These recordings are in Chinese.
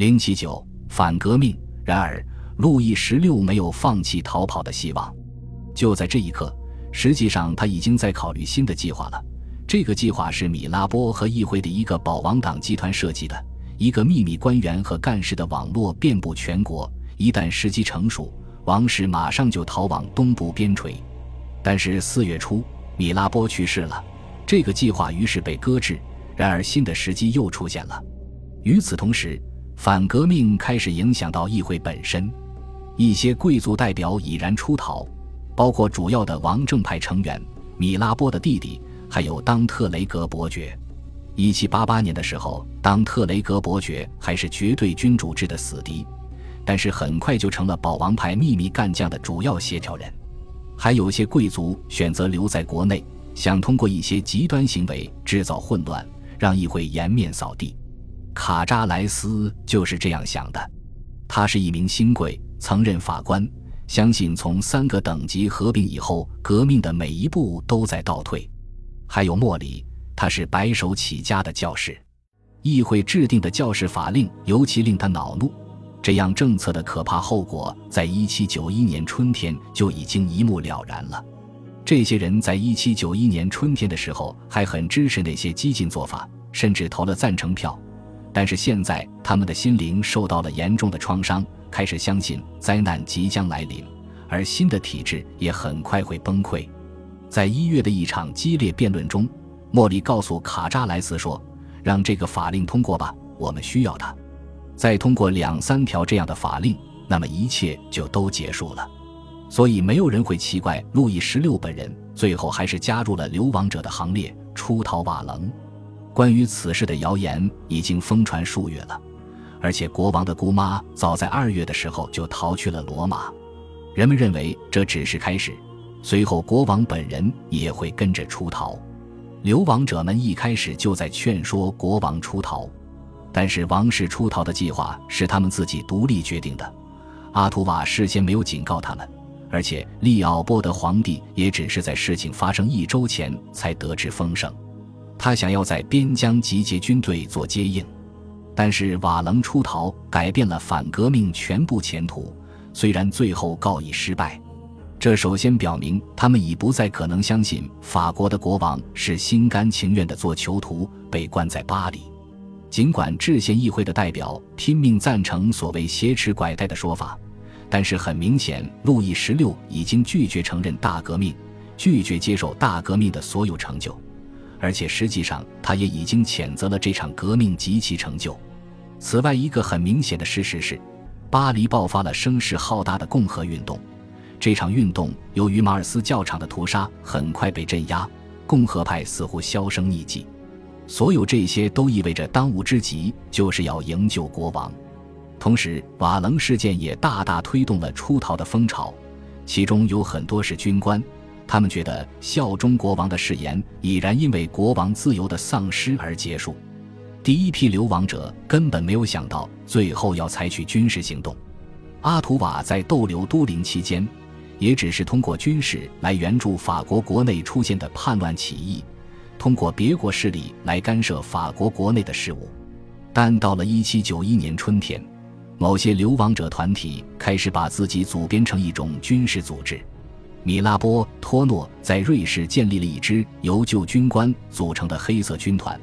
零七九反革命。然而，路易十六没有放弃逃跑的希望。就在这一刻，实际上他已经在考虑新的计划了。这个计划是米拉波和议会的一个保王党集团设计的，一个秘密官员和干事的网络遍布全国。一旦时机成熟，王室马上就逃往东部边陲。但是四月初，米拉波去世了，这个计划于是被搁置。然而，新的时机又出现了。与此同时，反革命开始影响到议会本身，一些贵族代表已然出逃，包括主要的王政派成员米拉波的弟弟，还有当特雷格伯爵。一七八八年的时候，当特雷格伯爵还是绝对君主制的死敌，但是很快就成了保王派秘密干将的主要协调人。还有一些贵族选择留在国内，想通过一些极端行为制造混乱。让议会颜面扫地，卡扎莱斯就是这样想的。他是一名新贵，曾任法官，相信从三个等级合并以后，革命的每一步都在倒退。还有莫里，他是白手起家的教士，议会制定的教士法令尤其令他恼怒。这样政策的可怕后果，在一七九一年春天就已经一目了然了。这些人在一七九一年春天的时候还很支持那些激进做法，甚至投了赞成票。但是现在，他们的心灵受到了严重的创伤，开始相信灾难即将来临，而新的体制也很快会崩溃。在一月的一场激烈辩论中，莫里告诉卡扎莱斯说：“让这个法令通过吧，我们需要它。再通过两三条这样的法令，那么一切就都结束了。”所以没有人会奇怪，路易十六本人最后还是加入了流亡者的行列，出逃瓦楞。关于此事的谣言已经疯传数月了，而且国王的姑妈早在二月的时候就逃去了罗马。人们认为这只是开始，随后国王本人也会跟着出逃。流亡者们一开始就在劝说国王出逃，但是王室出逃的计划是他们自己独立决定的，阿图瓦事先没有警告他们。而且，利奥波德皇帝也只是在事情发生一周前才得知风声。他想要在边疆集结军队做接应，但是瓦楞出逃改变了反革命全部前途。虽然最后告以失败，这首先表明他们已不再可能相信法国的国王是心甘情愿的做囚徒，被关在巴黎。尽管制宪议会的代表拼命赞成所谓挟持拐带的说法。但是很明显，路易十六已经拒绝承认大革命，拒绝接受大革命的所有成就，而且实际上他也已经谴责了这场革命及其成就。此外，一个很明显的事实是，巴黎爆发了声势浩大的共和运动。这场运动由于马尔斯教场的屠杀，很快被镇压，共和派似乎销声匿迹。所有这些都意味着当务之急就是要营救国王。同时，瓦楞事件也大大推动了出逃的风潮，其中有很多是军官，他们觉得效忠国王的誓言已然因为国王自由的丧失而结束。第一批流亡者根本没有想到最后要采取军事行动。阿图瓦在逗留都灵期间，也只是通过军事来援助法国国内出现的叛乱起义，通过别国势力来干涉法国国内的事务。但到了1791年春天。某些流亡者团体开始把自己组编成一种军事组织。米拉波托诺在瑞士建立了一支由旧军官组成的黑色军团，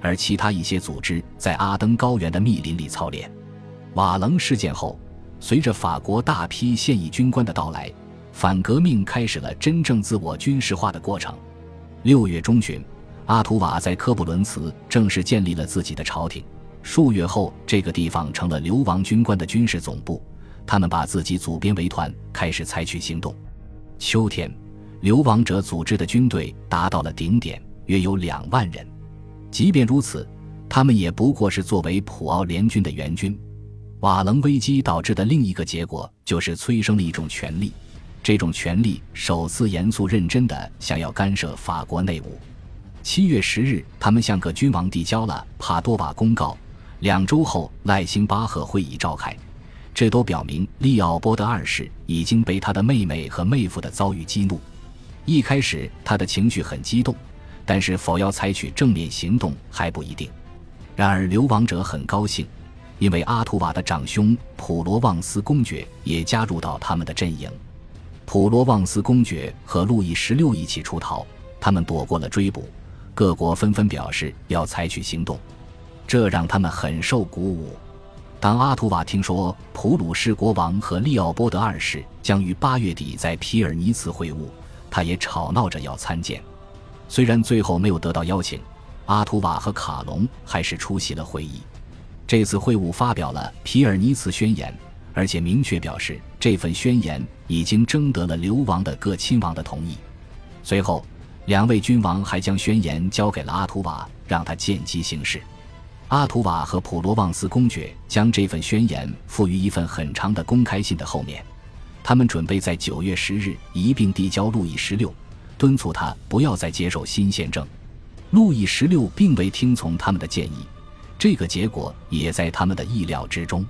而其他一些组织在阿登高原的密林里操练。瓦楞事件后，随着法国大批现役军官的到来，反革命开始了真正自我军事化的过程。六月中旬，阿图瓦在科布伦茨正式建立了自己的朝廷。数月后，这个地方成了流亡军官的军事总部。他们把自己组编为团，开始采取行动。秋天，流亡者组织的军队达到了顶点，约有两万人。即便如此，他们也不过是作为普奥联军的援军。瓦楞危机导致的另一个结果，就是催生了一种权力。这种权力首次严肃认真地想要干涉法国内务。七月十日，他们向各君王递交了帕多瓦公告。两周后，赖辛巴赫会议召开，这都表明利奥波德二世已经被他的妹妹和妹夫的遭遇激怒。一开始，他的情绪很激动，但是否要采取正面行动还不一定。然而，流亡者很高兴，因为阿图瓦的长兄普罗旺斯公爵也加入到他们的阵营。普罗旺斯公爵和路易十六一起出逃，他们躲过了追捕。各国纷纷表示要采取行动，这让他们很受鼓舞。当阿图瓦听说普鲁士国王和利奥波德二世将于八月底在皮尔尼茨会晤，他也吵闹着要参见。虽然最后没有得到邀请，阿图瓦和卡隆还是出席了会议。这次会晤发表了皮尔尼茨宣言，而且明确表示这份宣言已经征得了流亡的各亲王的同意。随后，两位君王还将宣言交给了阿图瓦，让他见机行事。阿图瓦和普罗旺斯公爵将这份宣言附于一份很长的公开信的后面，他们准备在九月十日一并递交路易十六，敦促他不要再接受新宪政。路易十六并未听从他们的建议。这个结果也在他们的意料之中。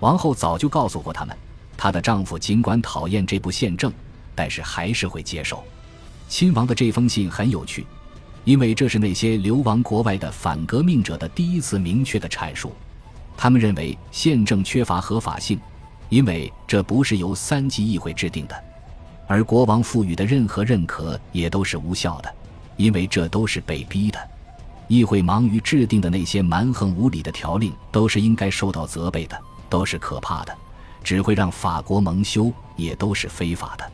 王后早就告诉过他们，她的丈夫尽管讨厌这部宪政，但是还是会接受。亲王的这封信很有趣，因为这是那些流亡国外的反革命者的第一次明确的阐述。他们认为宪政缺乏合法性，因为这不是由三级议会制定的，而国王赋予的任何认可也都是无效的，因为这都是被逼的。议会忙于制定的那些蛮横无理的条令，都是应该受到责备的，都是可怕的，只会让法国蒙羞，也都是非法的。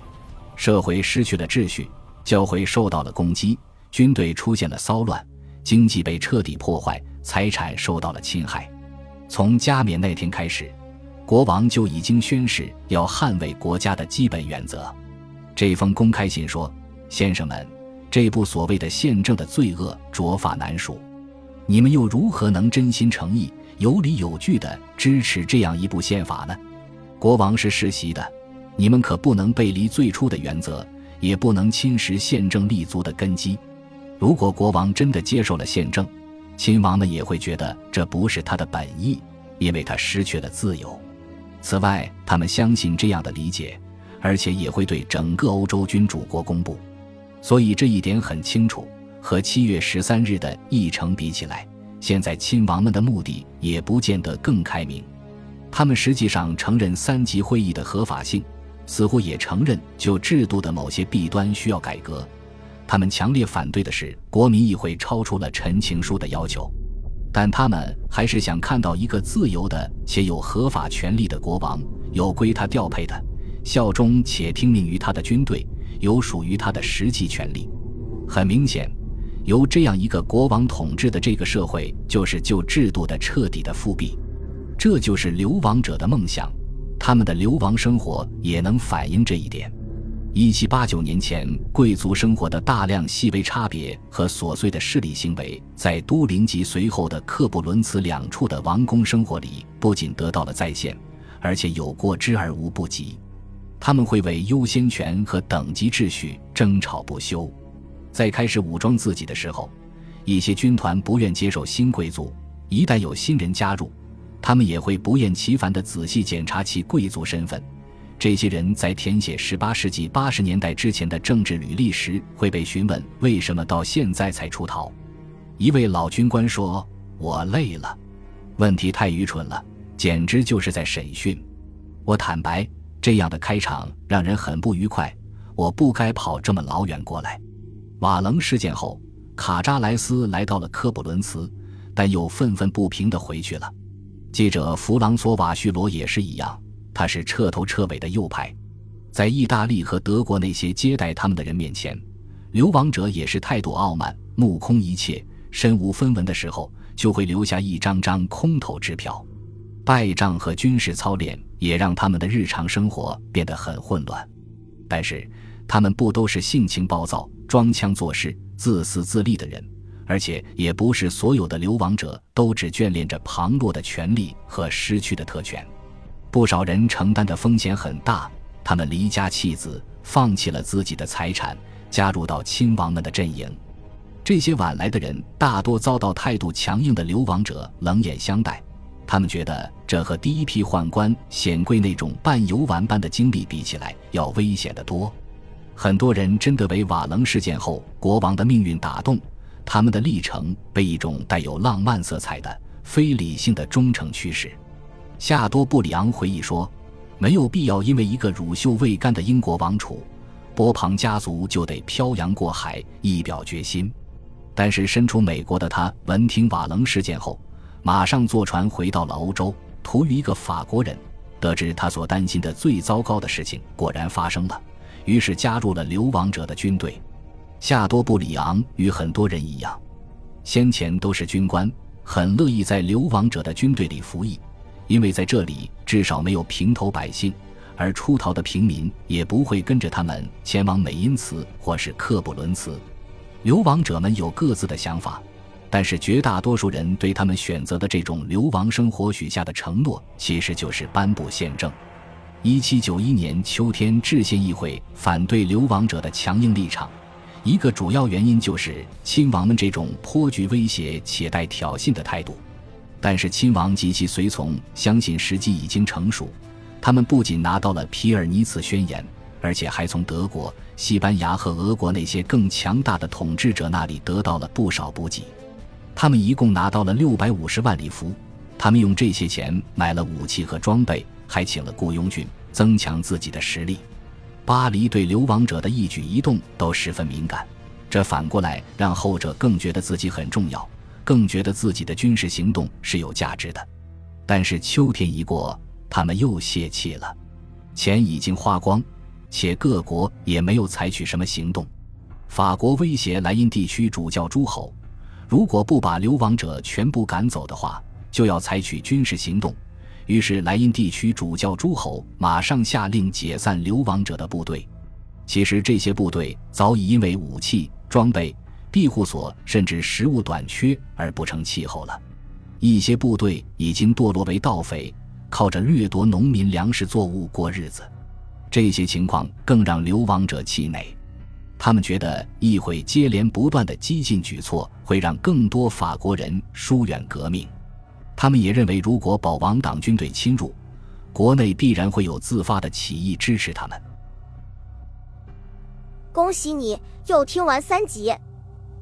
社会失去了秩序，教会受到了攻击，军队出现了骚乱，经济被彻底破坏，财产受到了侵害。从加冕那天开始，国王就已经宣誓要捍卫国家的基本原则。这封公开信说：“先生们。”这部所谓的宪政的罪恶卓法难数，你们又如何能真心诚意、有理有据地支持这样一部宪法呢？国王是世袭的，你们可不能背离最初的原则，也不能侵蚀宪政立足的根基。如果国王真的接受了宪政，亲王们也会觉得这不是他的本意，因为他失去了自由。此外，他们相信这样的理解，而且也会对整个欧洲君主国公布。所以这一点很清楚，和七月十三日的议程比起来，现在亲王们的目的也不见得更开明。他们实际上承认三级会议的合法性，似乎也承认就制度的某些弊端需要改革。他们强烈反对的是国民议会超出了陈情书的要求，但他们还是想看到一个自由的且有合法权力的国王，有归他调配的，效忠且听命于他的军队。有属于他的实际权利。很明显，由这样一个国王统治的这个社会，就是旧制度的彻底的复辟。这就是流亡者的梦想，他们的流亡生活也能反映这一点。一七八九年前，贵族生活的大量细微差别和琐碎的势力行为，在都灵及随后的克布伦茨两处的王宫生活里，不仅得到了再现，而且有过之而无不及。他们会为优先权和等级秩序争吵不休，在开始武装自己的时候，一些军团不愿接受新贵族。一旦有新人加入，他们也会不厌其烦地仔细检查其贵族身份。这些人在填写18世纪80年代之前的政治履历时，会被询问为什么到现在才出逃。一位老军官说：“我累了。”问题太愚蠢了，简直就是在审讯。我坦白。这样的开场让人很不愉快。我不该跑这么老远过来。瓦楞事件后，卡扎莱斯来到了科布伦茨，但又愤愤不平地回去了。记者弗朗索瓦叙罗也是一样，他是彻头彻尾的右派。在意大利和德国那些接待他们的人面前，流亡者也是态度傲慢、目空一切、身无分文的时候，就会留下一张张空头支票。败仗和军事操练也让他们的日常生活变得很混乱，但是他们不都是性情暴躁、装腔作势、自私自利的人，而且也不是所有的流亡者都只眷恋着旁落的权利和失去的特权。不少人承担的风险很大，他们离家弃子，放弃了自己的财产，加入到亲王们的阵营。这些晚来的人大多遭到态度强硬的流亡者冷眼相待。他们觉得这和第一批宦官显贵那种半游玩般的经历比起来，要危险得多。很多人真的为瓦楞事件后国王的命运打动，他们的历程被一种带有浪漫色彩的非理性的忠诚驱使。夏多布里昂回忆说：“没有必要因为一个乳臭未干的英国王储，波旁家族就得漂洋过海，一表决心。”但是身处美国的他，闻听瓦楞事件后，马上坐船回到了欧洲，图于一个法国人。得知他所担心的最糟糕的事情果然发生了，于是加入了流亡者的军队。夏多布里昂与很多人一样，先前都是军官，很乐意在流亡者的军队里服役，因为在这里至少没有平头百姓，而出逃的平民也不会跟着他们前往美因茨或是克布伦茨。流亡者们有各自的想法，但是绝大多数人对他们选择的这种流亡生活许下的承诺，其实就是颁布宪政。一七九一年秋天，制宪议会反对流亡者的强硬立场，一个主要原因就是亲王们这种颇具威胁且带挑衅的态度。但是亲王及其随从相信时机已经成熟，他们不仅拿到了皮尔尼茨宣言。而且还从德国、西班牙和俄国那些更强大的统治者那里得到了不少补给。他们一共拿到了六百五十万里弗，他们用这些钱买了武器和装备，还请了雇佣军，增强自己的实力。巴黎对流亡者的一举一动都十分敏感，这反过来让后者更觉得自己很重要，更觉得自己的军事行动是有价值的。但是秋天一过，他们又泄气了，钱已经花光。且各国也没有采取什么行动。法国威胁莱茵地区主教诸侯，如果不把流亡者全部赶走的话，就要采取军事行动。于是莱茵地区主教诸侯马上下令解散流亡者的部队。其实这些部队早已因为武器装备、庇护所甚至食物短缺而不成气候了。一些部队已经堕落为盗匪，靠着掠夺农民粮食作物过日子。这些情况更让流亡者气馁，他们觉得议会接连不断的激进举措会让更多法国人疏远革命。他们也认为，如果保王党军队侵入，国内必然会有自发的起义支持他们。恭喜你又听完三集，